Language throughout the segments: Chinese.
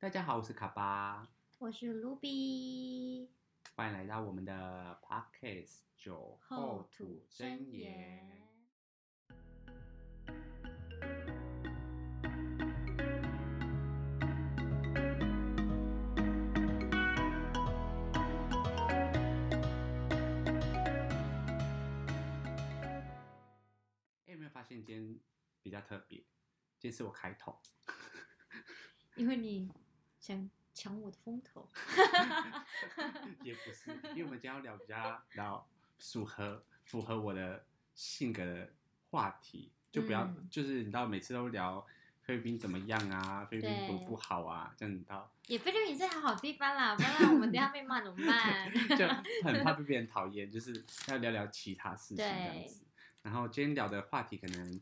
大家好，我是卡巴，我是 Ruby，欢迎来到我们的 Podcast 酒后吐真言。哎，有没有发现今天比较特别？今天是我开头，因为你想抢我的风头，也不是，因为我们今天要聊比较聊符合符合我的性格的话题，就不要、嗯就是你知道每次都聊菲律宾怎么样啊，菲律宾对多不好啊，这样你知道也菲律宾是好好地方啦，不然我们等一下被骂怎么办？就很怕被别人讨厌，就是要聊聊其他事情这样子。然后今天聊的话题可能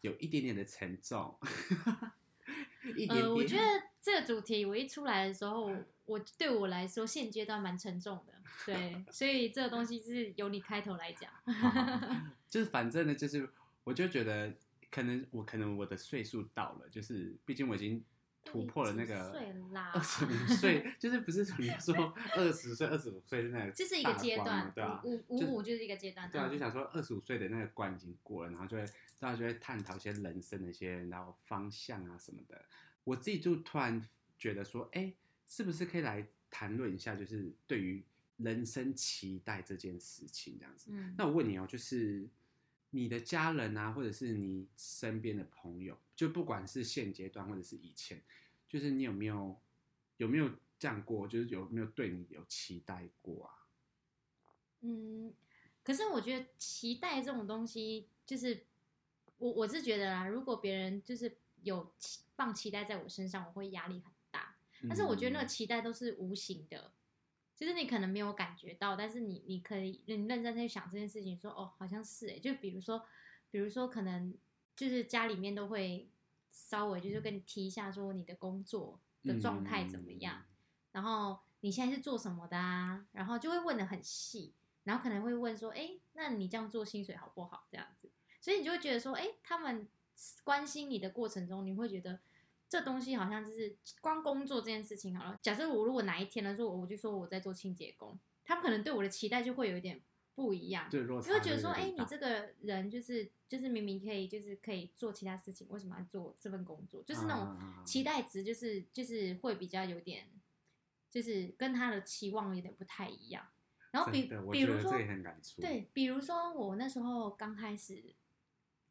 有一点点的沉重，一点点。呃，我觉得这个主题我一出来的时候，我对我来说现阶段蛮沉重的，对，所以这个东西是由你开头来讲。就是反正呢，就是我就觉得可能我可能我的岁数到了，就是毕竟我已经突破了那几个二，十五岁，就是不是你说 二十岁、二十五岁的那个，这是一个阶段，对啊，五五五就是一个阶段，对啊，嗯就想说二十五岁的那个关已经过了，然后就会大家就会探讨一些人生的一些然后方向啊什么的。我自己就突然觉得说，哎，是不是可以来谈论一下，就是对于人生期待这件事情这样子？嗯，那我问你哦，就是你的家人啊，或者是你身边的朋友，就不管是现阶段或者是以前，就是你有没有有没有这样过？就是有没有对你有期待过啊？嗯，可是我觉得期待这种东西，就是我我是觉得啦，如果别人就是有期放期待在我身上，我会压力很大。但是我觉得那个嗯期待都是无形的，就是你可能没有感觉到，但是你你可以你认真去想这件事情说哦，好像是哎，就比如说，比如说可能就是家里面都会稍微就是跟你提一下说你的工作的状态怎么样，嗯然后你现在是做什么的啊？然后就会问的很细，然后可能会问说，哎，那你这样做薪水好不好？这样子，所以你就会觉得说，哎，他们关心你的过程中，你会觉得这东西好像就是光工作这件事情好了。假设我如果哪一天呢，说我就说我在做清洁工，他们可能对我的期待就会有一点不一样。就会觉得说，哎、你这个人就是就是明明可以就是可以做其他事情，为什么要做这份工作？就是那种啊期待值，就是就是会比较有点，就是跟他的期望有点不太一样。然后比比如说对，比如说我那时候刚开始，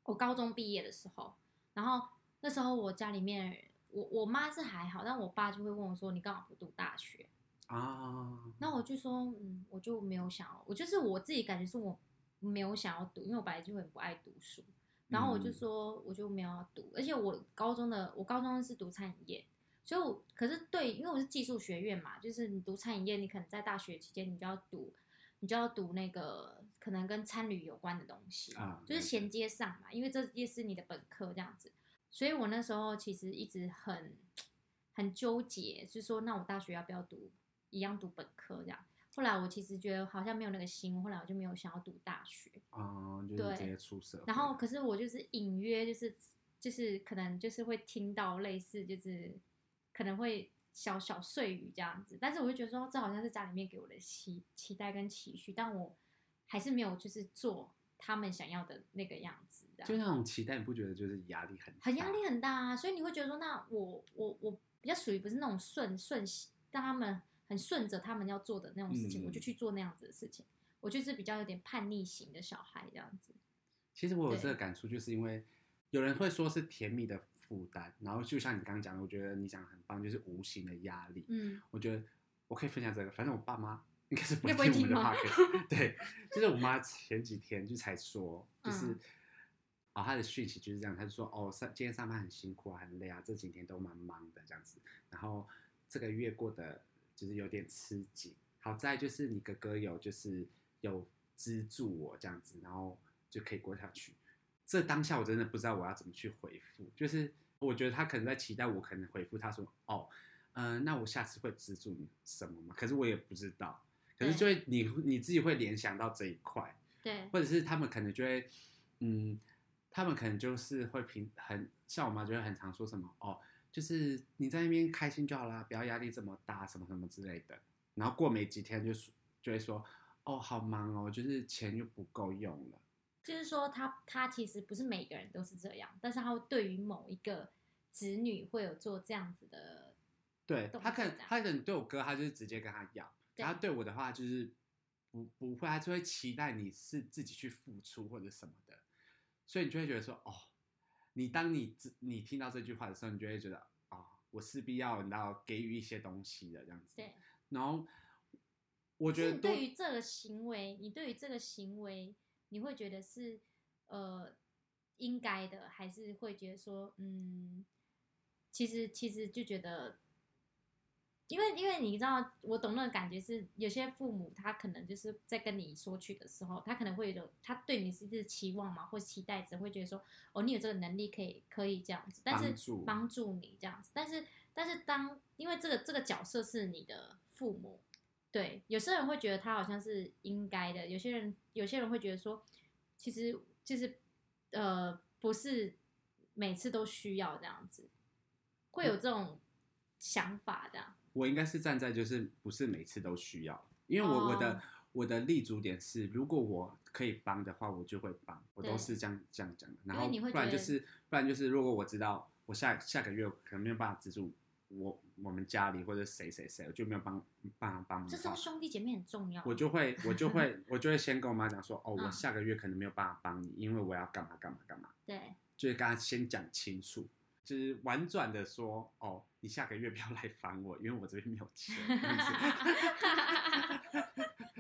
我高中毕业的时候，然后那时候我家里面，我我妈是还好，但我爸就会问我说：“你干嘛不读大学？”啊，那我就说：“嗯，我就没有想要，我就是我自己感觉是我没有想要读，因为我本来就很不爱读书。然后我就嗯说，我就没有要读，而且我高中的我高中是读餐饮业，所以我可是对，因为我是技术学院嘛，就是你读餐饮业，你可能在大学期间你就要读，你就要读那个可能跟参旅有关的东西，啊就是衔接上嘛，因为这也是你的本科这样子，所以我那时候其实一直很很纠结，是说那我大学要不要读一样读本科这样。后来我其实觉得好像没有那个心，后来我就没有想要读大学。啊，就直接出社会。然后可是我就是隐约就是就是可能就是会听到类似就是可能会小小碎语这样子，但是我就觉得说这好像是家里面给我的期期待跟期许，但我还是没有就是做他们想要的那个样子，就那种期待，你不觉得就是压力很大？很压力很大啊，所以你会觉得说，那我我我比较属于不是那种顺顺让他们很顺着他们要做的那种事情，嗯我就去做那样子的事情，我就是比较有点叛逆型的小孩这样子。其实我有对这个感触，就是因为有人会说是甜蜜的负担，然后就像你刚刚讲的，我觉得你讲的很棒，就是无形的压力。嗯，我觉得我可以分享这个，反正我爸妈应该是不会会听我们的听吗 podcast。对，就是我妈前几天就才说，就是。嗯啊、她的讯息就是这样，她就说哦，上今天上班很辛苦啊，很累啊，这几天都蛮忙的这样子。然后这个月过得就是有点吃紧。好在就是你哥哥有就是有资助我这样子，然后就可以过下去。这当下我真的不知道我要怎么去回复，就是我觉得他可能在期待我可能回复他说哦，嗯、那我下次会资助你什么吗？可是我也不知道，可是就会你你自己会联想到这一块，对，或者是他们可能就会，嗯，他们可能就是会平很像我妈就会很常说什么哦，就是你在那边开心就好啦，不要压力这么大，什么什么之类的。然后过没几天就说就会说，哦，好忙哦，就是钱又不够用了。就是说他他其实不是每个人都是这样，但是他会对于某一个子女会有做这样子的，对他可能他可能对我哥，他就是直接跟他要，对然后对我的话就是不不会，他就会期待你是自己去付出或者什么的，所以你就会觉得说，哦，你当你自你听到这句话的时候，你就会觉得，哦，我势必要你要给予一些东西的这样子。对。然后我觉得对于这个行为，你对于这个行为，你会觉得是呃应该的，还是会觉得说，嗯，其实其实就觉得，因为因为你知道，我懂那个感觉是，有些父母他可能就是在跟你说去的时候，他可能会有他对你是是期望嘛，或期待值，会觉得说，哦，你有这个能力可以可以这样子，但是帮助。帮助你这样子，但是但是当因为这个这个角色是你的父母，对，有些人会觉得他好像是应该的，有些人有些人会觉得说，其实就是呃不是每次都需要这样子，会有这种想法的。我应该是站在就是不是每次都需要，因为我、哦我的我的立足点是，如果我可以帮的话，我就会帮，我都是这样这样讲的。然后不然就是不然就是，如果我知道我下下个月可能没有办法资助我我们家里或者谁谁谁，我就没有帮帮忙帮忙这时候，兄弟姐妹很重要。我就会我就会我就会先跟我妈讲说，哦，我嗯下个月可能没有办法帮你，因为我要干嘛干嘛干嘛，对就是跟她先讲清楚。就是婉转的说，哦，你下个月不要来烦我，因为我这边没有钱。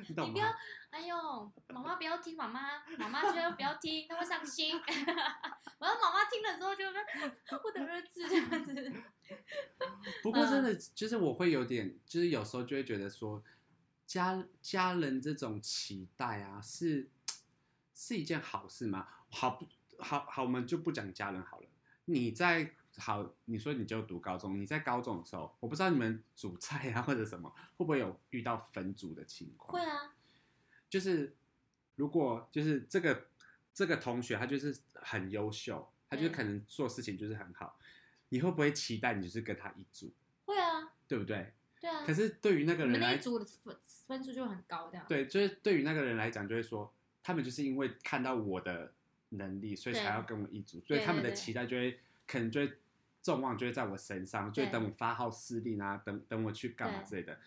你懂你不要吗？，哎呦，妈妈不要听，妈妈妈妈觉得不要听，她会伤心。然后妈妈听了之后就说我的儿子这样子。不过真的嗯就是我会有点，就是有时候就会觉得说，家家人这种期待啊，是 是一件好事吗？好不好好，我们就不讲家人好了。你在好，你说你就读高中，你在高中的时候，我不知道你们煮菜啊或者什么，会不会有遇到分组的情况？会啊，就是如果就是这个这个同学他就是很优秀，他就是可能做事情就是很好，你会不会期待你就是跟他一组，会啊，对不对？对啊。可是对于那个人来那一，组的分分数就很高，这样。对，就是对于那个人来讲，就会说他们就是因为看到我的能力，所以才要跟我一组，所以他们的期待就会可能就会众望就会在我身上，就会等我发号施令啊，等等我去干嘛之类的。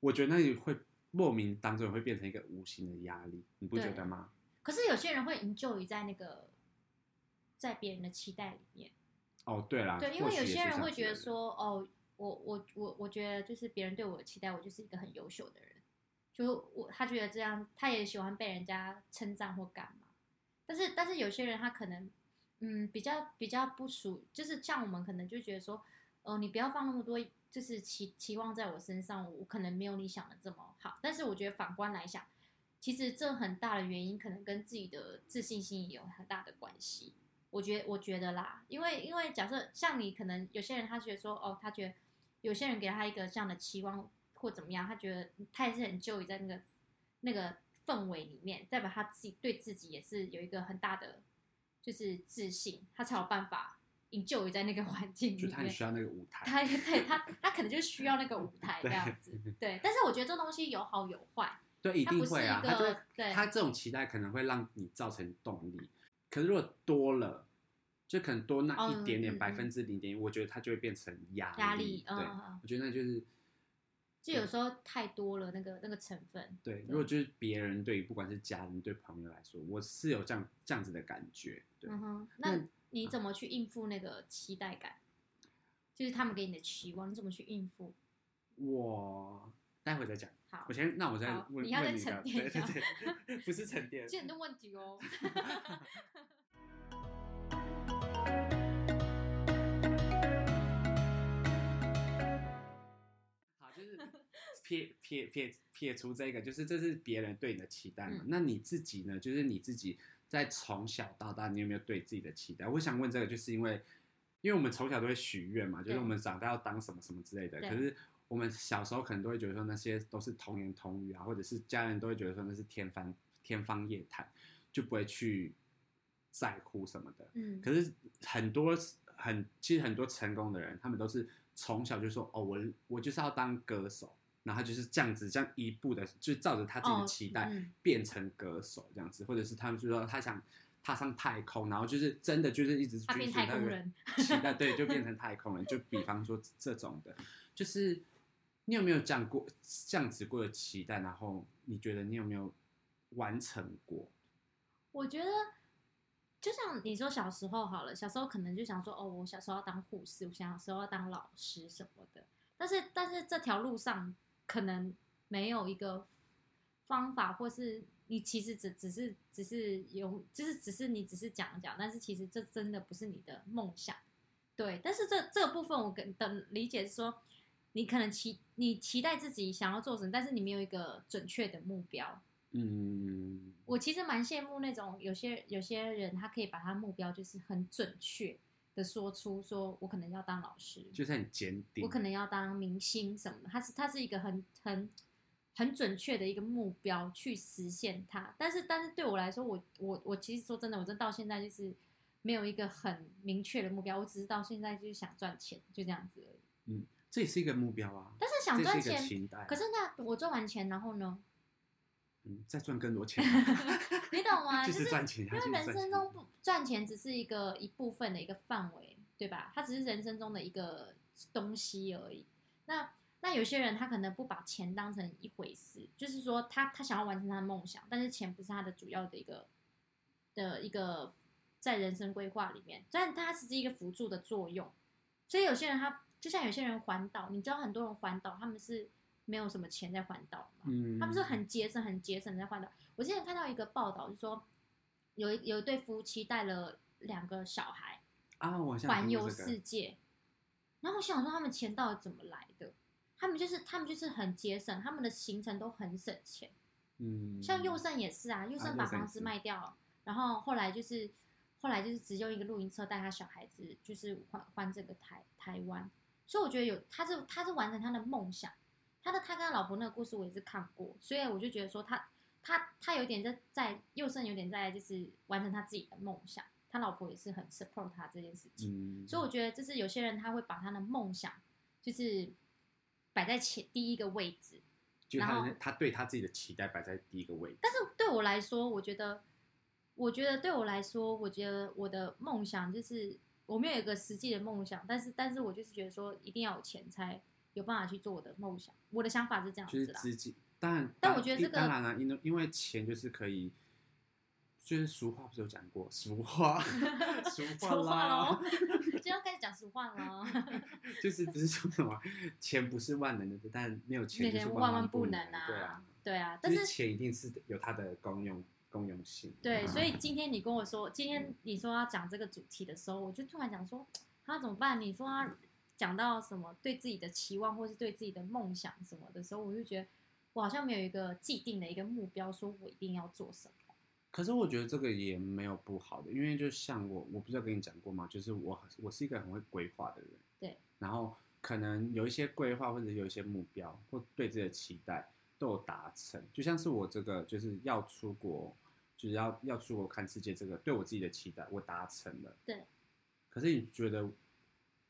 我觉得那里会莫名当中会变成一个无形的压力，你不觉得吗？可是有些人会营救于在那个在别人的期待里面。哦，对啦，对，因为有些人会觉得说，哦，我我我我觉得就是别人对我的期待，我就是一个很优秀的人，就我他觉得这样，他也喜欢被人家称赞或干嘛。但是但是有些人他可能，嗯，比较比较不属，就是像我们可能就觉得说，哦、你不要放那么多，就是期期望在我身上，我可能没有你想的这么好。但是我觉得反观来想，其实这很大的原因可能跟自己的自信心也有很大的关系。我觉得我觉得啦，因为因为假设像你可能有些人他觉得说哦，他觉得有些人给他一个这样的期望或怎么样，他觉得他也是很纠结在那个那个氛围里面，代表他自己对自己也是有一个很大的就是自信，他才有办法 enjoy 在那个环境里面。就他很需要那个舞 台。他对他他可能就需要那个舞台这样子，对。但是我觉得这东西有好有坏，对，一它不是定会啊，一他就会个对他这种期待可能会让你造成动力，可是如果多了，就可能多那哦一点点嗯嗯百分之零点一，我觉得它就会变成压压力。力，嗯对，嗯嗯，我觉得那就是就有时候太多了那个那个成分，对。如果就是别人对，不管是家人对朋友来说，我是有这样这样子的感觉。对，嗯哼，那那你怎么去应付那个期待感？就是他们给你的期望，你怎么去应付？我待会再讲。好我，先，那我再好问你要再沉淀一下对对对，不是沉淀 这，很多问题哦。撇撇撇撇除这个，就是这是别人对你的期待嘛。嗯那你自己呢？就是你自己在从小到大，你有没有对自己的期待？我想问这个，就是因为因为我们从小都会许愿嘛，就是我们长大要当什么什么之类的。可是我们小时候可能都会觉得说那些都是童言童语啊，或者是家人都会觉得说那是天方天方夜谭，就不会去在乎什么的。嗯，可是很多很其实很多成功的人，他们都是从小就说哦，我我就是要当歌手，然后他就是这样子，这样一步的就照着他自己的哦期待嗯变成歌手这样子，或者是他们就说他想踏上太空，然后就是真的就是一直追逐那个太空人期待，对，就变成太空人。就比方说这种的，就是你有没有这样过这样子过的期待？然后你觉得你有没有完成过？我觉得，就像你说小时候好了，小时候可能就想说，哦，我小时候要当护士，我小时候要当老师什么的。但是，但是这条路上可能没有一个方法，或是你其实只只是只是有，就是只是你只是讲讲，但是其实这真的不是你的梦想。对，但是这这个部分我跟的理解是说，你可能期你期待自己想要做什么，但是你没有一个准确的目标。嗯，我其实蛮羡慕那种有些有些人，他可以把他目标就是很准确的说出，说我可能要当老师，就是很坚定。我可能要当明星什么的。他是他是一个很很很准确的一个目标去实现它。但是但是对我来说，我我我其实说真的，我真到现在就是没有一个很明确的目标，我只是到现在就是想赚钱，就这样子而已。这也是一个目标啊，但是想赚钱。可是那我赚完钱，然后呢？嗯，再赚更多钱，你懂吗？就就是赚钱，因为人生中不赚钱只是一个一部分的一个范围，对吧？它只是人生中的一个东西而已。那那有些人他可能不把钱当成一回事，就是说他他想要完成他的梦想，但是钱不是他的主要的一个的一个在人生规划里面，但它只是一个辅助的作用。所以有些人他就像有些人环岛，你知道很多人环岛他们是没有什么钱在环岛嘛，嗯，他们是很节省、很节省在环岛。我之前看到一个报道，就说有一有一对夫妻带了两个小孩啊，我环游世界，然后我想说他们钱到底怎么来的？他们就是他们就是很节省，他们的行程都很省钱。嗯，像佑胜也是啊，佑胜把房子卖掉，然后后来就是后来就是只用一个露营车带他小孩子，就是环环这个台台湾。所以我觉得有他是他是完成他的梦想，他的他跟他老婆那个故事我也是看过，所以我就觉得说他他他有点在在佑胜有点在就是完成他自己的梦想，他老婆也是很 support 他这件事情。嗯，所以我觉得，就是有些人他会把他的梦想，就是摆在前第一个位置。就他他对他自己的期待摆在第一个位置，但是对我来说，我觉得，我觉得对我来说，我觉得我的梦想就是我没有一个实际的梦想，但是但是我就是觉得说，一定要有钱才有办法去做我的梦想。我的想法是这样就是子啦。资金。当然，当但我觉得这个当然了，因为因为钱就是可以，就是俗话不是有讲过，俗话 俗话啦喽，就要开始讲俗话了。就是不是说什么钱不是万能的，但没有钱就是万万不不能啊对啊，对啊，就是但是钱一定是有它的功用功用性。对，所以今天你跟我说，今天你说要讲这个主题的时候，我就突然讲说，他 怎么办？你说他讲到什么对自己的期望，或是对自己的梦想什么的时候，我就觉得我好像没有一个既定的一个目标，说我一定要做什么。可是我觉得这个也没有不好的，因为就像我，我不是有跟你讲过吗？就是我我是一个很会规划的人，对，然后可能有一些规划或者有一些目标或对自己的期待都有达成，就像是我这个就是要出国，就是要要出国看世界这个对我自己的期待我达成了，对。可是你觉得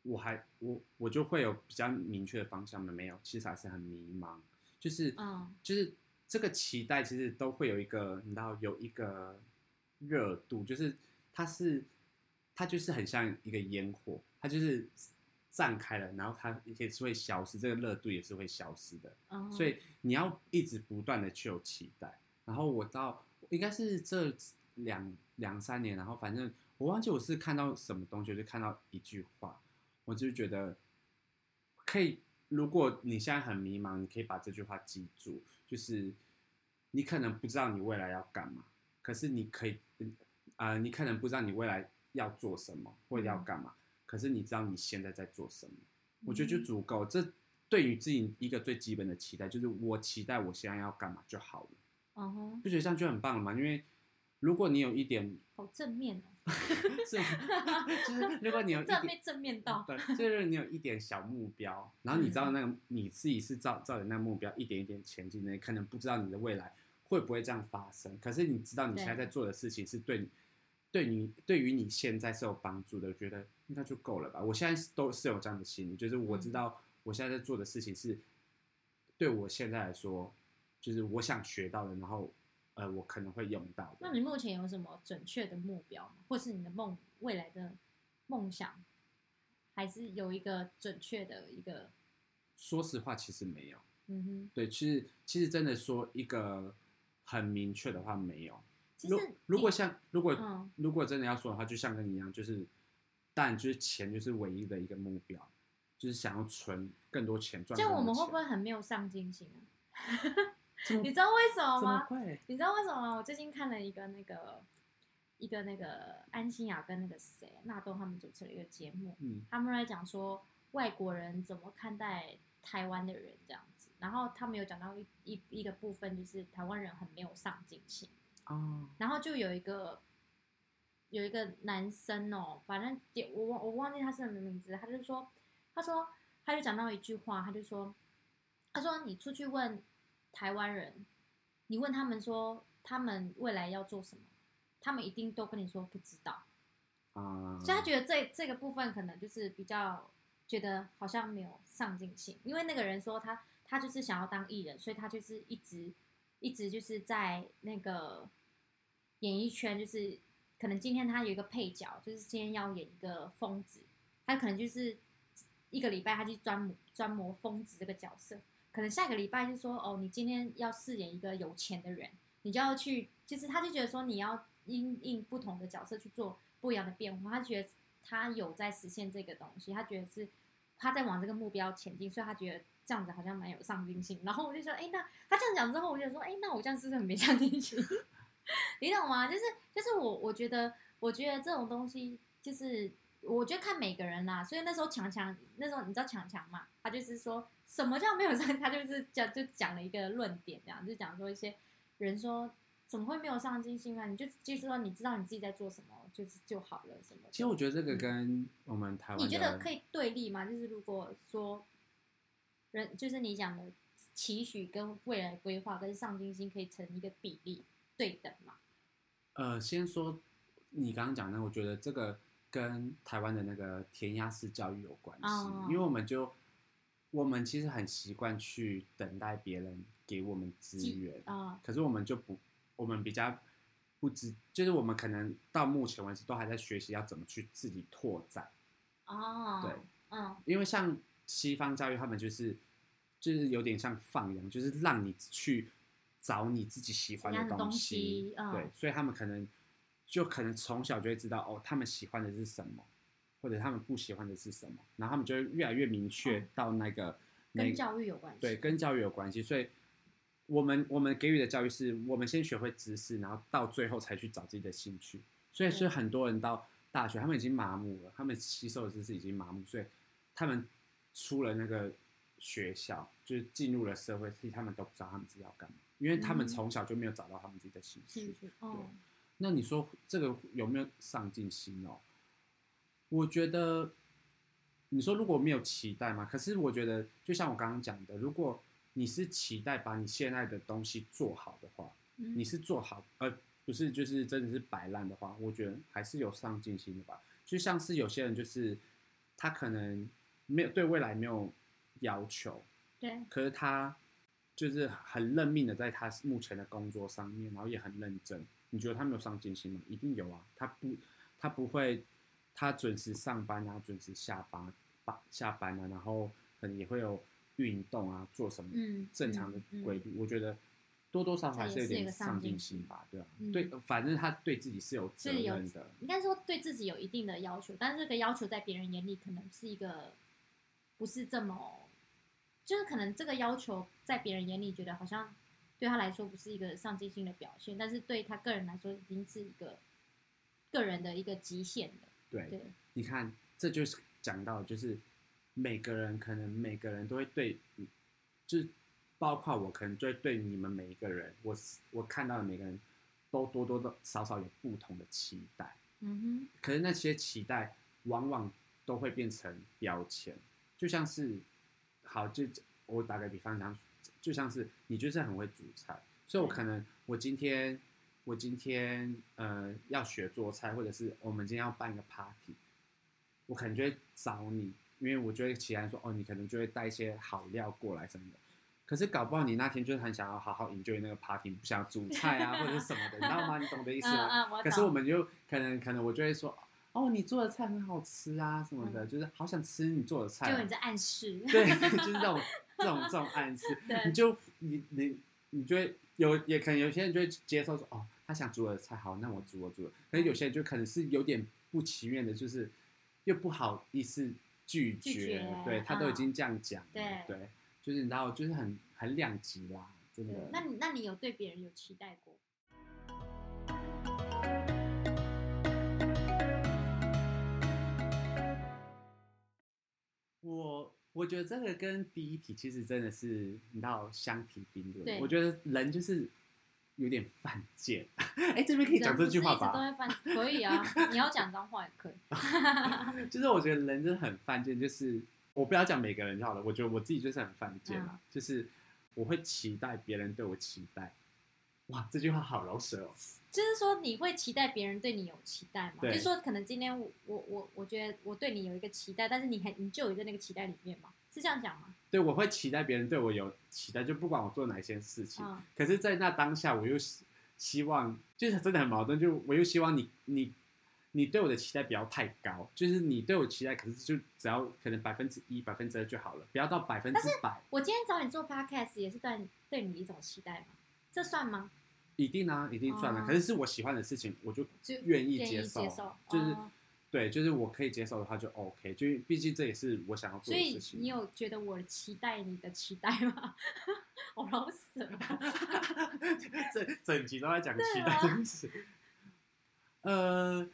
我还我我就会有比较明确的方向吗？没有，其实还是很迷茫，就是嗯就是这个期待其实都会有一个，你知道有一个热度，就是它是它就是很像一个烟火，它就是散开了，然后它也是会消失，这个热度也是会消失的。嗯，所以你要一直不断的去有期待。然后我到应该是这两两三年，然后反正我忘记我是看到什么东西，我就看到一句话，我就觉得可以。如果你现在很迷茫，你可以把这句话记住，就是你可能不知道你未来要干嘛，可是你可以，啊、呃，你可能不知道你未来要做什么或者要干嘛，可是你知道你现在在做什么，我觉得就嗯足够。这对于自己一个最基本的期待，就是我期待我现在要干嘛就好了，嗯哼，不觉得这样就很棒了吗？因为如果你有一点好正面哦，是，就是如果你有一点突然被正面到，对，就是你有一点小目标，然后你知道那个你自己是照照着那个目标一点一点前进的，你可能不知道你的未来会不会这样发生，可是你知道你现在在做的事情是对你对你对于你现在是有帮助的，我觉得应该就够了吧。我现在都是有这样的心理，就是我知嗯。道我现在在做的事情是对我现在来说，就是我想学到的，然后呃，我可能会用到的。那你目前有什么准确的目标吗？或是你的梦未来的梦想，还是有一个准确的一个？说实话，其实没有。嗯哼，对，其实其实真的说一个很明确的话没有。如其实如果像如果、嗯如果真的要说的话，就像跟你一样，就是但就是钱就是唯一的一个目标，就是想要存更多钱赚这样。我们会不会很没有上进心啊？你知道为什么吗？你知道为什么吗？我最近看了一个那个一个那个安心雅跟那个谁纳豆他们主持了一个节目，嗯他们在讲说外国人怎么看待台湾的人这样子，然后他们有讲到一一一个部分，就是台湾人很没有上进心，哦，然后就有一个有一个男生哦，反正也我忘我忘记他是什么名字，他就说他说他就讲到一句话，他就说他说你出去问台湾人，你问他们说他们未来要做什么，他们一定都跟你说不知道。啊、所以他觉得这这个部分可能就是比较觉得好像没有上进心，因为那个人说他他就是想要当艺人，所以他就是一直一直就是在那个演艺圈，就是可能今天他有一个配角，就是今天要演一个疯子，他可能就是一个礼拜他去专磨专磨疯子这个角色，可能下个礼拜就说哦，你今天要饰演一个有钱的人，你就要去，就是他就觉得说你要因应不同的角色去做不一样的变化，他觉得他有在实现这个东西，他觉得是他在往这个目标前进，所以他觉得这样子好像蛮有上进心。然后我就说，哎，那他这样讲之后，我就说，哎，那我这样是不是很没上进心？你懂吗？就是就是我我觉得我觉得这种东西就是我觉得看每个人啦，所以那时候强强那时候你知道强强嘛，他就是说什么叫没有上，他就是讲就讲了一个论点，这样就讲说一些人说怎么会没有上进心啊？你就就是说你知道你自己在做什么，就是就好了什么。其实我觉得这个嗯跟我们台湾的，你觉得可以对立吗？就是如果说人就是你讲的期许跟未来规划跟上进心可以成一个比例对等嘛？呃，先说你刚刚讲的，我觉得这个跟台湾的那个填鸭式教育有关系，哦因为我们就我们其实很习惯去等待别人给我们资源，啊、可是我们就不，我们比较不知，就是我们可能到目前为止都还在学习要怎么去自己拓展，哦，对，嗯。因为像西方教育，他们就是就是有点像放羊，就是让你去找你自己喜欢的东西，对，所以他们可能就可能从小就会知道哦，他们喜欢的是什么，或者他们不喜欢的是什么，然后他们就会越来越明确嗯到那个、那跟教育有关系。对，跟教育有关系，所以我们我们给予的教育是我们先学会知识，然后到最后才去找自己的兴趣。所以对是很多人到大学，他们已经麻木了，他们吸收的知识已经麻木，所以他们出了那个学校，就是进入了社会，其实他们都不知道他们自己要干嘛，因为他们嗯从小就没有找到他们自己的兴趣。兴趣哦，那你说这个有没有上进心哦？我觉得，你说如果没有期待嘛，可是我觉得，就像我刚刚讲的，如果你是期待把你现在的东西做好的话，嗯你是做好，而不是就是真的是摆烂的话，我觉得还是有上进心的吧。就像是有些人就是他可能没有对未来没有要求，对，可是他就是很认命的在他目前的工作上面，然后也很认真。你觉得他没有上进心吗？一定有啊，他不，他不会，他准时上班啊，准时下班，班下班啊，然后可能也会有运动啊，做什么嗯，正常的嗯规律。我觉得多多少少还是有点上上进心吧，对啊，嗯对，反正他对自己是有责任的，应该说对自己有一定的要求，但是这个要求在别人眼里可能是一个不是这么，就是可能这个要求在别人眼里觉得好像对他来说不是一个上进心的表现，但是对他个人来说已经是一个个人的一个极限了。对。对，你看，这就是讲到，就是每个人可能每个人都会对，就是包括我，可能就会对你们每一个人，我我看到的每个人都多多的少少有不同的期待，嗯哼可是那些期待往往都会变成标签，就像是，好，就我打个比方讲，就像是你就是很会煮菜，所以我可能我今天我今天呃要学做菜，或者是我们今天要办一个 party，我可能就会找你，因为我就会期待说，哦，你可能就会带一些好料过来什么的。可是搞不好你那天就是很想要好好 enjoy 那个 party，不想煮菜啊或者是什么的，你知道吗？你懂的意思吗？嗯嗯，我可是我们就可能可能我就会说，哦，你做的菜很好吃啊什么的，嗯就是好想吃你做的菜啊、就你在暗示，对，就是这种这种这种暗示，对你就你你你就会有也可能有些人就会接受说，哦，他想煮我的菜，好，那我煮我煮了。可是有些人就可能是有点不情愿的，就是又不好意思拒绝，拒绝对他都已嗯经这样讲了，对对，就是你知道，就是很很两极啦，真的。那你那你有对别人有期待过？我我觉得这个跟第一题其实真的是你知道相提并论。我觉得人就是有点犯贱。哎，这边可以讲这句话吧？可以啊，你要讲脏话也可以。就是我觉得人真的很犯贱，就是我不要讲每个人就好了，我觉得我自己就是很犯贱嗯啦，就是我会期待别人对我期待。哇，这句话好饶舌哦。就是说你会期待别人对你有期待吗？就是说可能今天我我我我觉得我对你有一个期待，但是你很你就有在那个期待里面吗？是这样讲吗？对，我会期待别人对我有期待，就不管我做哪一件事情。嗯可是，在那当下，我又希希望，就是真的很矛盾，就我又希望你你你对我的期待不要太高，就是你对我期待，可是就只要可能百分之一、百分之二就好了，不要到百分之百。我今天找你做 podcast 也是对你对你一种期待吗？这算吗？一定啊，一定算了。哦可是是我喜欢的事情，我就就愿意接受，接受就是、哦对，就是我可以接受的话就 OK，就毕竟这也是我想要做的事情。你有觉得我期待你的期待吗？我老死了。整整集都在讲期待这件事。呃，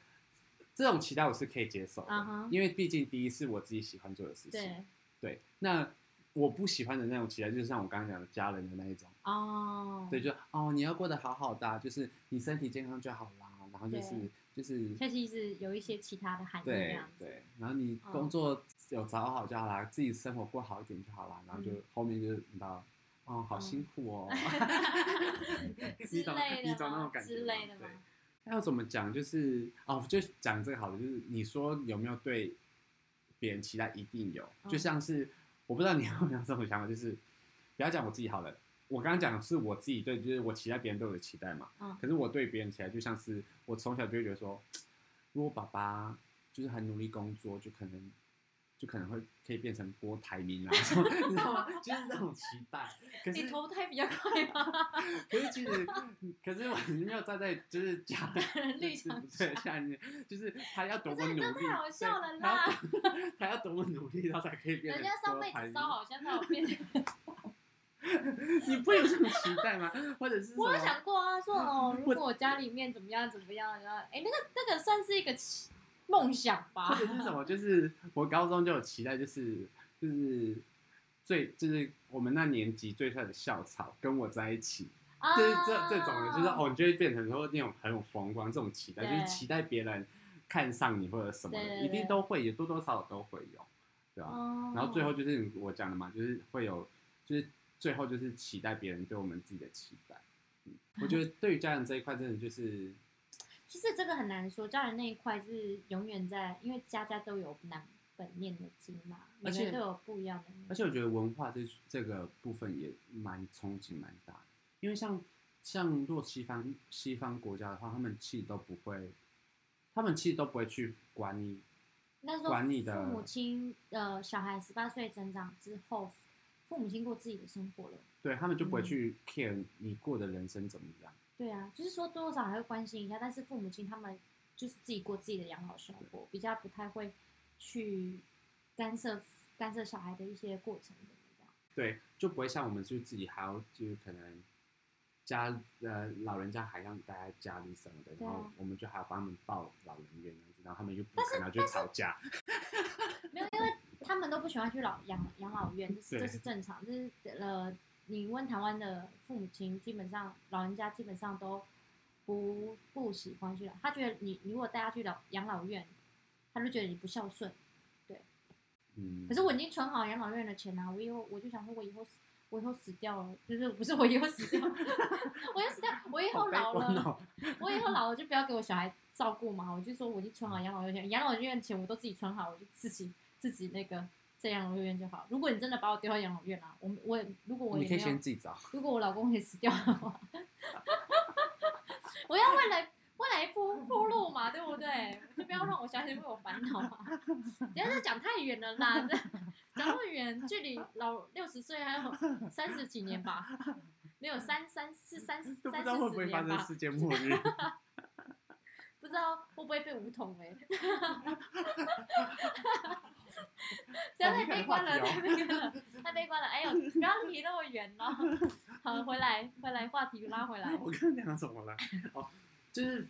这种期待我是可以接受的因为毕竟第一是我自己喜欢做的事情。对，对那我不喜欢的那种期待，就是像我刚刚讲的家人的那一种，哦，对，就哦你要过得好好的啊、就是你身体健康就好啦，然后就是对就是它其实有一些其他的含义这对。对，然后你嗯工作有找好就好啦，自己生活过好一点就好啦，然后就嗯后面就是你知道，哦，好嗯辛苦哦，之类的你懂那种感觉之类的吗对？那要怎么讲？就是哦，就讲这个好了，就是你说有没有对别人期待？一定有，嗯就像是我不知道你有没有这种想法，就是不要讲我自己好了。我刚刚讲的是我自己对，就是我期待别人对我的期待嘛。嗯可是我对别人期待，就像是我从小就会觉得说，如果爸爸就是很努力工作，就可能就可能会可以变成郭台铭啊，你知道吗？就是这种期待。可是你投胎比较快吗？可是其实，可是我没有站在就是 家人立场对下面，就是他要多么努力，太好笑了啦他要多他要多么努力，他才可以变成人家上郭台铭辈子烧好像才有变成。你不会有这种期待吗？或者是我有想过啊，说哦，如果我家里面怎么样怎么样，然后哎，那个那个算是一个期梦想吧或者。是什么？就是我高中就有期待，就是就是最就是我们那年级最帅的校草跟我在一起，啊就是这这种的，就是哦，你就会变成说那种很有风光这种期待，就是期待别人看上你或者什么一定都会，有多多少少都会有，对吧、哦然后最后就是我讲的嘛，就是会有，就是最后就是期待别人对我们自己的期待。嗯，我觉得对于家人这一块，真的就是其实这个很难说，家人那一块是永远在，因为家家都有难本念的经嘛，每而且个人都有不一样的。而且我觉得文化这这个部分也蛮冲击蛮大的，因为像像若西方西方国家的话，他们其实都不会，他们其实都不会去管你，管你的父母亲呃小孩十八岁成长之后，父母亲过自己的生活了。对他们就不会嗯去 care 你过的人生怎么样。对啊，就是说多多少少还会关心一下，但是父母亲他们就是自己过自己的养老生活，比较不太会去干涉干涉小孩的一些过程的这样。对，就不会像我们就自己还要就是可能家呃老人家还让待在家里什么的，啊然后我们就还要帮他们报老人院这样子，然后他们就不可能要就吵架。没有，因为他们都不喜欢去老养养老院，这是这是正常。就是呃，你问台湾的父母亲，基本上老人家基本上都不不喜欢去老，他觉得你你如果带他去老养老院，他就觉得你不孝顺。嗯，可是我已经存好养老院的钱啊，我以后我就想说，我以后我以后死掉了，就是不是我以后死掉，我要死掉，我以后老了，我以后老了就不要给我小孩照顾嘛，我就说我已经存好养老院钱，养老院的钱我都自己存好，我就自己自己那个在养老院就好。如果你真的把我丢到养老院啊，我我如果我你可以先自己找。如果我老公也死掉的话，我要未来未来铺铺路嘛，对不对？就不要让我小孩为我烦恼嘛。等一下这讲太远了啦，这讲那么远，距离老六十岁还有三十几年吧？没有三三四三三四 都不知道会不十会发年吧？生世界末日。不知道会不会被梧桐哎、太悲观了，太悲观了，太悲观了！哎呦，不要离那么远了。好，回来，回来，话题拉回来。我刚刚讲什么了？哦，就是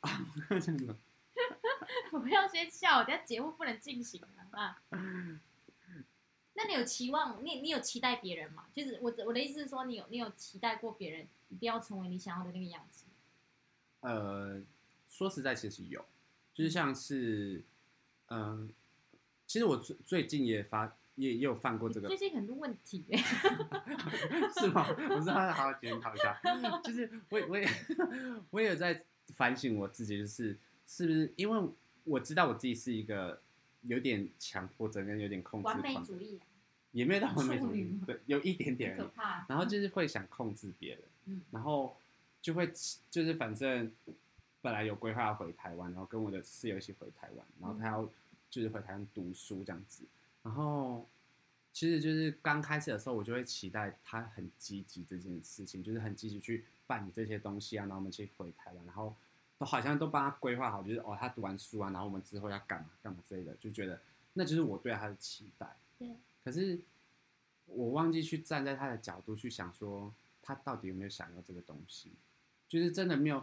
啊，我刚刚讲什么？不要先笑，等下节目不能进行了啊。那你有期望？你你有期待别人吗？就是我的我的意思是说，你有你有期待过别人一定要成为你想要的那个样子？呃，说实在，其实有，就是像是，嗯、其实我最最近也发也也有犯过这个最，近很多问题耶、是吗？我知道要好好检讨一下。就是我也我也 我也有在反省我自己，就是是不是因为我知道我自己是一个有点强迫症跟有点控制完美狂的，主义、啊，也没有到完美主义对，有一点点。然后就是会想控制别人，嗯然后就会就是反正本来有规划要回台湾，然后跟我的室友一起回台湾，然后他要就是回台湾读书这样子，然后其实就是刚开始的时候，我就会期待他很积极这件事情，就是很积极去办理这些东西啊，然后我们去回台湾，然后都好像都帮他规划好，就是哦他读完书啊，然后我们之后要干嘛干嘛之类的，就觉得那就是我对他的期待。对，可是我忘记去站在他的角度去想，说他到底有没有想要这个东西，就是真的没有。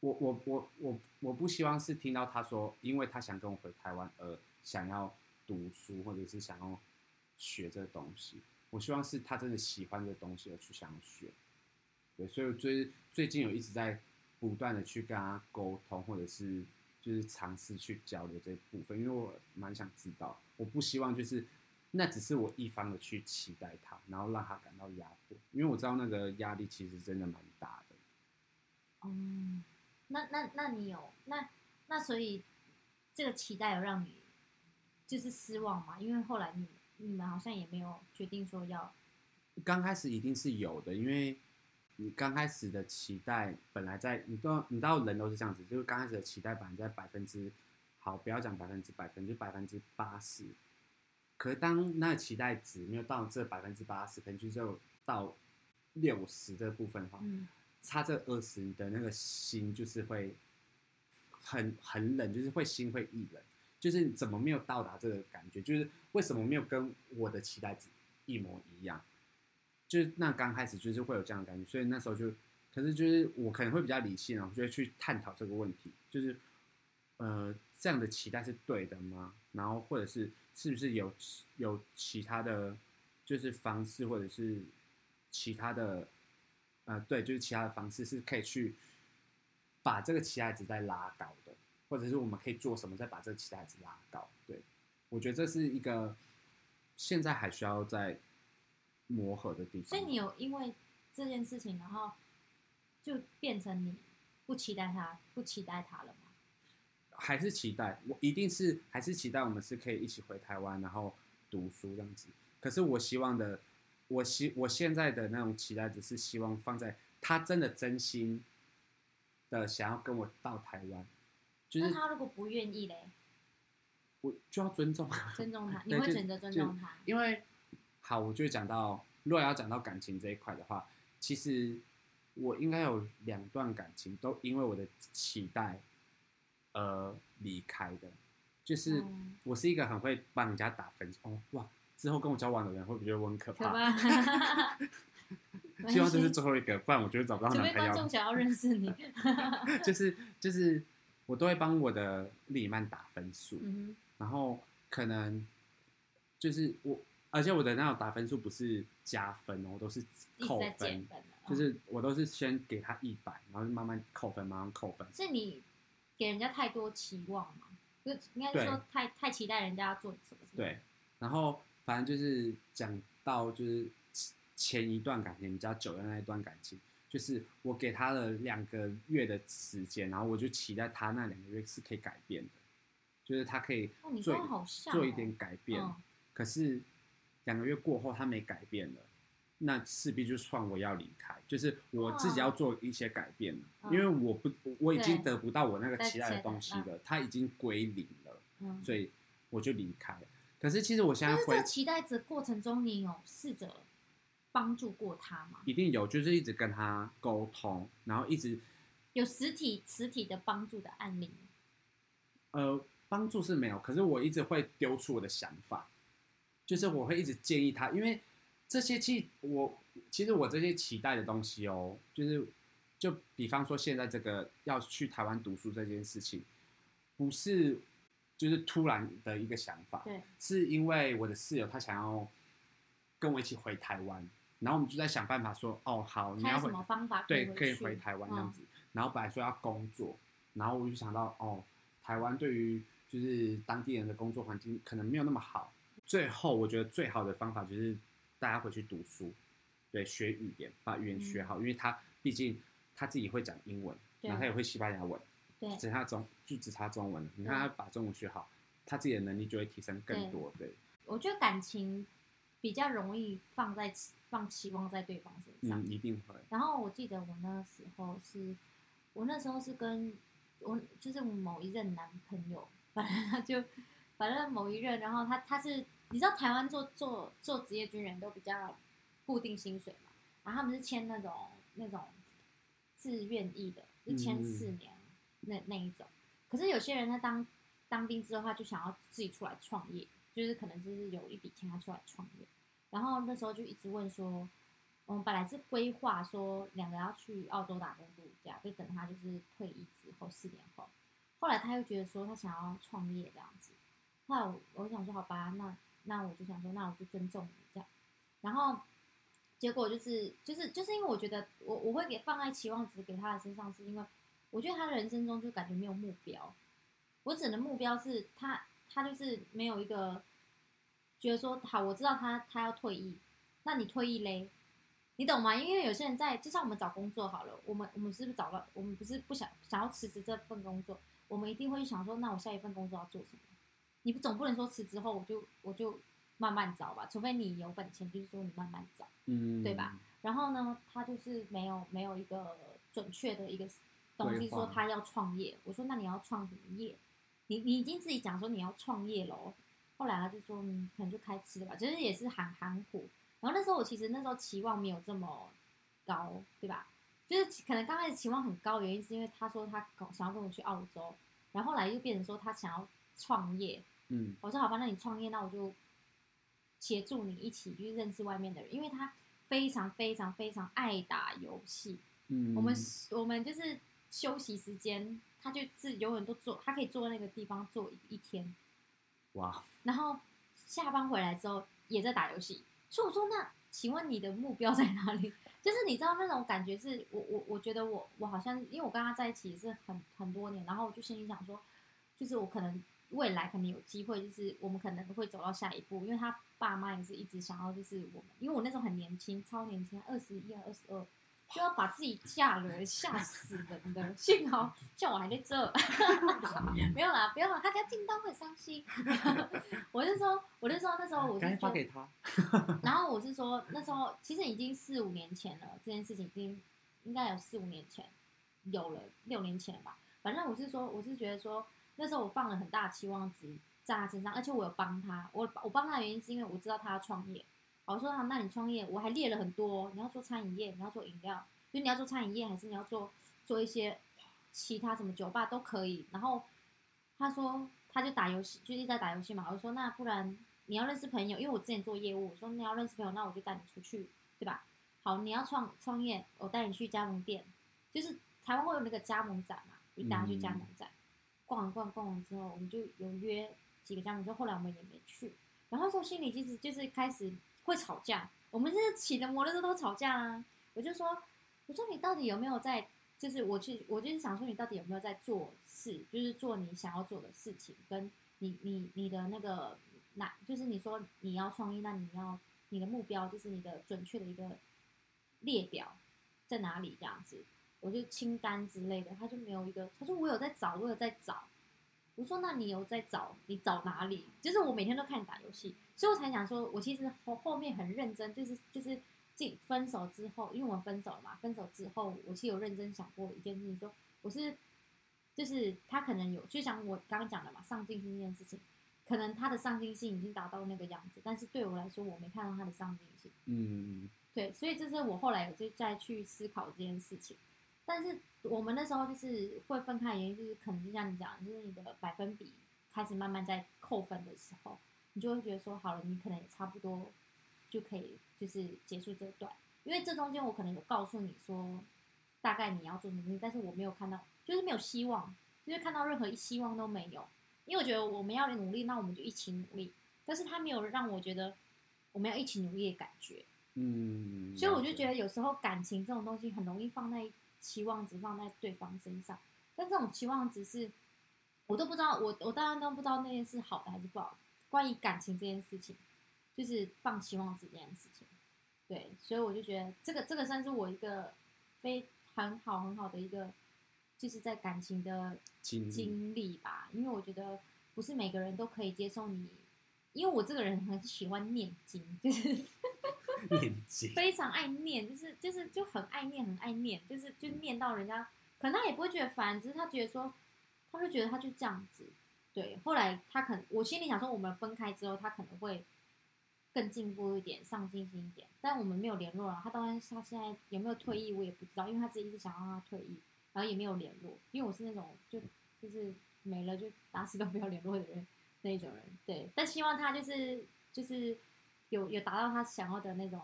我我我我我不希望是听到他说，因为他想跟我回台湾而想要读书，或者是想要学这东西。我希望是他真的喜欢这东西而去想学。对，所以我最最近有一直在不断的去跟他沟通，或者是就是尝试去交流这部分，因为我蛮想知道，我不希望就是那只是我一方的去期待他，然后让他感到压迫，因为我知道那个压力其实真的蛮大的。嗯，那那那你有那那所以这个期待有让你就是失望吗？因为后来你你们好像也没有决定说要刚开始一定是有的，因为你刚开始的期待本来在你都你知道人都是这样子，就是刚开始的期待本来在百分之好，不要讲百分之百分，就百分之八十。可是当那个期待值没有到这百分之八十，可能就到六十这部分的话，嗯差这二十，你的那个心就是会很很冷，就是会心会意冷，就是怎么没有到达这个感觉，就是为什么没有跟我的期待值一模一样？就是那刚开始就是会有这样的感觉，所以那时候就，可是就是我可能会比较理性啊，我就会去探讨这个问题，就是呃这样的期待是对的吗？然后或者是是不是有有其他的就是方式，或者是其他的呃对，就是其他的方式是可以去把这个期待值再拉高的，或者是我们可以做什么再把这个期待值拉高？对我觉得这是一个现在还需要在磨合的地方。所以你有因为这件事情，然后就变成你不期待他，不期待他了吗？还是期待，我一定是还是期待我们是可以一起回台湾，然后读书这样子。可是我希望的，我希我现在的那种期待，只是希望放在他真的真心的想要跟我到台湾，就是那他如果不愿意嘞，我就要尊重他。尊重他，你会选择尊重他？因为好，我就讲到，如果要讲到感情这一块的话，其实我应该有两段感情都因为我的期待而离开的，就是嗯我是一个很会帮人家打分数哦，哇，之后跟我交往的人会不会觉得我很可可怕？怕。希望这是最后一个，不然我觉得找不到除非男朋友。观众想要认识你，就是就是我都会帮我的另一半打分数，嗯然后可能就是我，而且我的那种打分数不是加分哦，都是哼，一直扣在减分。就是我都是先给他一百，然后慢慢扣分，慢慢扣分。是你给人家太多期望嘛？就应该是说太太期待人家要做什么什么。对，然后反正就是讲到就是前一段感情比较久的那一段感情，就是我给他了两个月的时间，然后我就期待他那两个月是可以改变的，就是他可以做做一点，改变。嗯可是两个月过后他没改变了，那势必就算我要离开，就是我自己要做一些改变因为我不我已经得不到我那个期待的东西了，他已经归零了，嗯。所以我就离开了。可是其实我现在但是回这期待值过程中，你有试着帮助过他吗？一定有，就是一直跟他沟通，然后一直有实体实体的帮助的案例吗？呃帮助是没有，可是我一直会丢出我的想法，就是我会一直建议他，因为这些其我其实我这些期待的东西哦，就是就比方说现在这个要去台湾读书这件事情，不是就是突然的一个想法，对，是因为我的室友他想要跟我一起回台湾，然后我们就在想办法说，哦好，你要什么方法对，可以回台湾这样嗯子。然后本来说要工作，然后我就想到，哦，台湾对于就是当地人的工作环境可能没有那么好。最后，我觉得最好的方法就是大家回去读书，对，学语言，把语言学好，因为他毕竟他自己会讲英文，然后他也会西班牙文，对只差中就只差中文了。你看他把中文学好，他自己的能力就会提升更多。对，我觉得感情比较容易放在放期望在对方身上。嗯，一定会。然后我记得我那时候是，我那时候是跟我就是某一任男朋友，反正他就反正某一任，然后他他是你知道台湾做做做职业军人都比较固定薪水嘛，然后他们是签那种那种自愿意的，就签嗯四年、那那一种。可是有些人他当当兵之后，他就想要自己出来创业，就是可能就是有一笔钱他出来创业，然后那时候就一直问说。我们本来是规划说两个要去澳洲打工度假，就等他就是退役之后四年后。后来他又觉得说他想要创业这样子，后来我想说好吧，那那我就想说那我就尊重你这样。然后结果就是就是就是因为我觉得我我会给放在期望值给他的身上，是因为我觉得他人生中就感觉没有目标。我指的目标是他他就是没有一个觉得说好，我知道他他要退役，那你退役嘞？你懂吗？因为有些人在，就像我们找工作好了，我们我们是不是找到，我们不是不想想要辞职这份工作，我们一定会想说，那我下一份工作要做什么？你不总不能说辞职后我就我就慢慢找吧，除非你有本钱，就是说你慢慢找。嗯，对吧？然后呢，他就是没有没有一个准确的一个东西说他要创业。我说那你要创什么业？你你已经自己讲说你要创业喽。后来他就说嗯，可能就开吃的吧，其实也是含含糊。然后那时候我其实那时候期望没有这么高，对吧？就是可能刚开始期望很高，原因是因为他说他搞想要跟我去澳洲，然后后来又变成说他想要创业，嗯我说好吧，那你创业，那我就协助你一起去认识外面的人，因为他非常非常非常爱打游戏。嗯，我们我们就是休息时间，他就是永远都坐，他可以坐在那个地方坐一一天，哇，然后下班回来之后也在打游戏。所以我说，那请问你的目标在哪里？就是你知道那种感觉是，我我我觉得我我好像，因为我跟他在一起也是很很多年，然后我就心里想说，就是我可能未来可能有机会，就是我们可能会走到下一步，因为他爸妈也是一直想要，就是我们，因为我那时候很年轻，超年轻，二十一、二十二，就要把自己嫁了，吓死人的。幸好像我还在这，没有啦，不要啦，他家进到会伤心。我是说，我是说那时候我赶是发给他。然后我是说，那时候其实已经四五年前了，这件事情已经应该有四五年前，有了六年前吧。反正我是说，我是觉得说，那时候我放了很大的期望值在他身上，而且我有帮他。我我帮他的原因是因为我知道他要创业。我说啊，那你创业，我还列了很多，你要做餐饮业，你要做饮料，就你要做餐饮业，还是你要做做一些其他什么酒吧都可以。然后他说，他就打游戏，就一直在打游戏嘛。我说那不然你要认识朋友，因为我之前做业务，我说你要认识朋友，那我就带你出去，对吧？好，你要创创业，我带你去加盟店，就是台湾会有那个加盟展嘛，就带他去加盟展，逛完逛逛完之后，我们就有约几个加盟，之后后来我们也没去。然后说心里其实就是开始会吵架，我们是骑着摩托车都吵架啊。我就说，我说你到底有没有在，就是我去，我就是想说你到底有没有在做事，就是做你想要做的事情，跟你你你的那个那，就是你说你要创业，那你要你的目标，就是你的准确的一个列表在哪里这样子。我就清单之类的，他就没有一个。他说我有在找，我有在找。我说那你有在找？你找哪里？就是我每天都看你打游戏，所以我才想说，我其实后后面很认真，就是就是进分手之后，因为我分手了嘛，分手之后，我是有认真想过一件事情，说我是就是他可能有，就像我刚刚讲的嘛，上进心这件事情，可能他的上进心已经达到那个样子，但是对我来说，我没看到他的上进心。嗯，对，所以这是我后来有就再去思考这件事情。但是我们那时候就是会分开，原因就是可能就像你讲，就是你的百分比开始慢慢在扣分的时候，你就会觉得说，好了，你可能也差不多就可以就是结束这段，因为这中间我可能有告诉你说，大概你要做什么东西，但是我没有看到，就是没有希望，就是看到任何一希望都没有，因为我觉得我们要努力，那我们就一起努力，但是他没有让我觉得我们要一起努力的感觉，嗯，所以我就觉得有时候感情这种东西很容易放在。期望值放在对方身上，但这种期望值是，我都不知道，我我当然都不知道那件事好的还是不好。关于感情这件事情，就是放期望值这件事情，对，所以我就觉得这个这个算是我一个非很好很好的一个，就是在感情的经历吧。因为我觉得不是每个人都可以接受你，因为我这个人很喜欢念经，就是。念经非常爱念，就是就是就很爱念，很爱念，就是就念到人家，可能他也不会觉得烦，只是他觉得说，他就觉得他就这样子。对，后来他可能我心里想说，我们分开之后，他可能会更进步一点，上进心一点。但我们没有联络了，他当然他现在有没有退役，我也不知道，因为他自己一直想让他退役，然后也没有联络。因为我是那种就就是没了就打死都不要联络的人那一种人。对，但希望他就是就是。有有达到他想要的那种，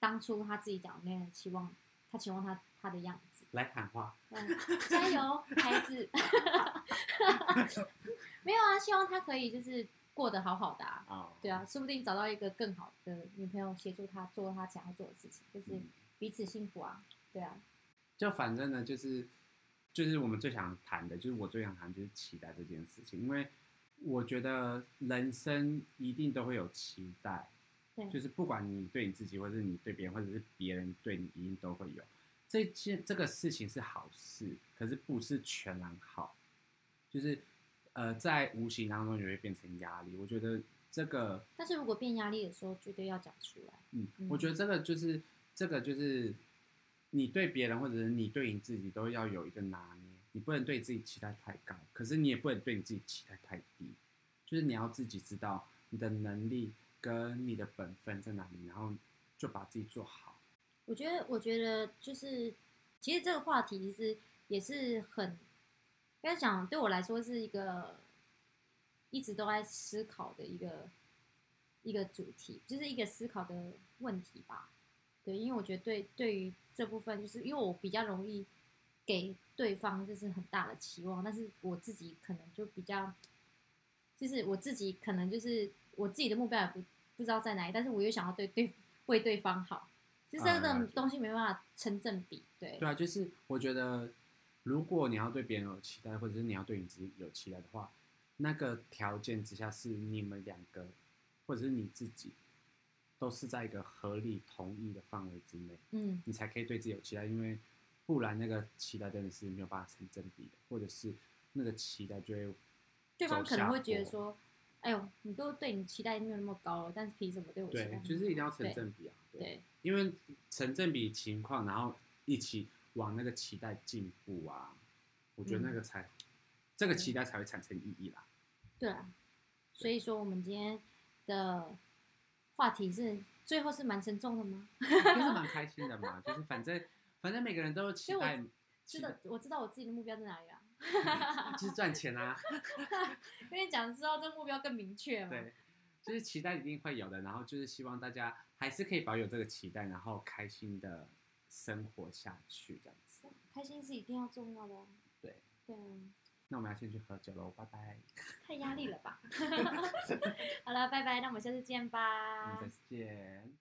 当初他自己讲的那种期望，他期望他他的样子。来喊话，加油，孩子。没有啊，希望他可以就是过得好好的啊。对啊，说不定找到一个更好的女朋友，协助他做他想要做的事情，就是彼此幸福啊。对啊。就反正呢，就是就是我们最想谈的，就是我最想谈就是期待这件事情，因为我觉得人生一定都会有期待。就是不管你对你自己，或者是你对别人，或者是别人对你，一定都会有这件这个事情是好事，可是不是全然好，就是呃在无形当中也会变成压力。我觉得这个，但是如果变压力的时候，绝对要讲出来。嗯，我觉得这个就是这个就是你对别人或者是你对你自己都要有一个拿捏，你不能对自己期待太高，可是你也不能对你自己期待太低，就是你要自己知道你的能力。跟你的本分在哪里，然后就把自己做好。我觉得，我觉得就是，其实这个话题其实也是很，该讲对我来说是一个一直都在思考的一个一个主题，就是一个思考的问题吧。对，因为我觉得对对于这部分，就是因为我比较容易给对方就是很大的期望，但是我自己可能就比较，就是我自己可能就是。我自己的目标也不不知道在哪里，但是我又想要对对为对方好，就是这种东西没办法成正比，对。对啊，就是我觉得，如果你要对别人有期待，或者是你要对你自己有期待的话，那个条件之下是你们两个，或者是你自己，都是在一个合理同意的范围之内，嗯，你才可以对自己有期待，因为不然那个期待真的是没有办法成正比的，或者是那个期待就会对方可能会觉得说。哎呦，你都对你期待没有那么高了，但是凭什么对我期待？对，就是一定要成正比啊。对，因为成正比情况，然后一起往那个期待进步啊，我觉得那个才，这个期待才会产生意义啦。对啊，所以说我们今天的话题是最后是蛮沉重的吗？就是蛮开心的嘛，就是反正反正每个人都有期待。知道我知道我自己的目标在哪里啊。就是赚钱啊！跟你讲，知道这目标更明确嘛？对，就是期待一定会有的，然后就是希望大家还是可以保有这个期待，然后开心的生活下去，这样子。开心是一定要重要的。对。对啊。那我们要先去喝酒喽，拜拜。太压力了吧？好了，拜拜，那我们下次见吧。我们再见。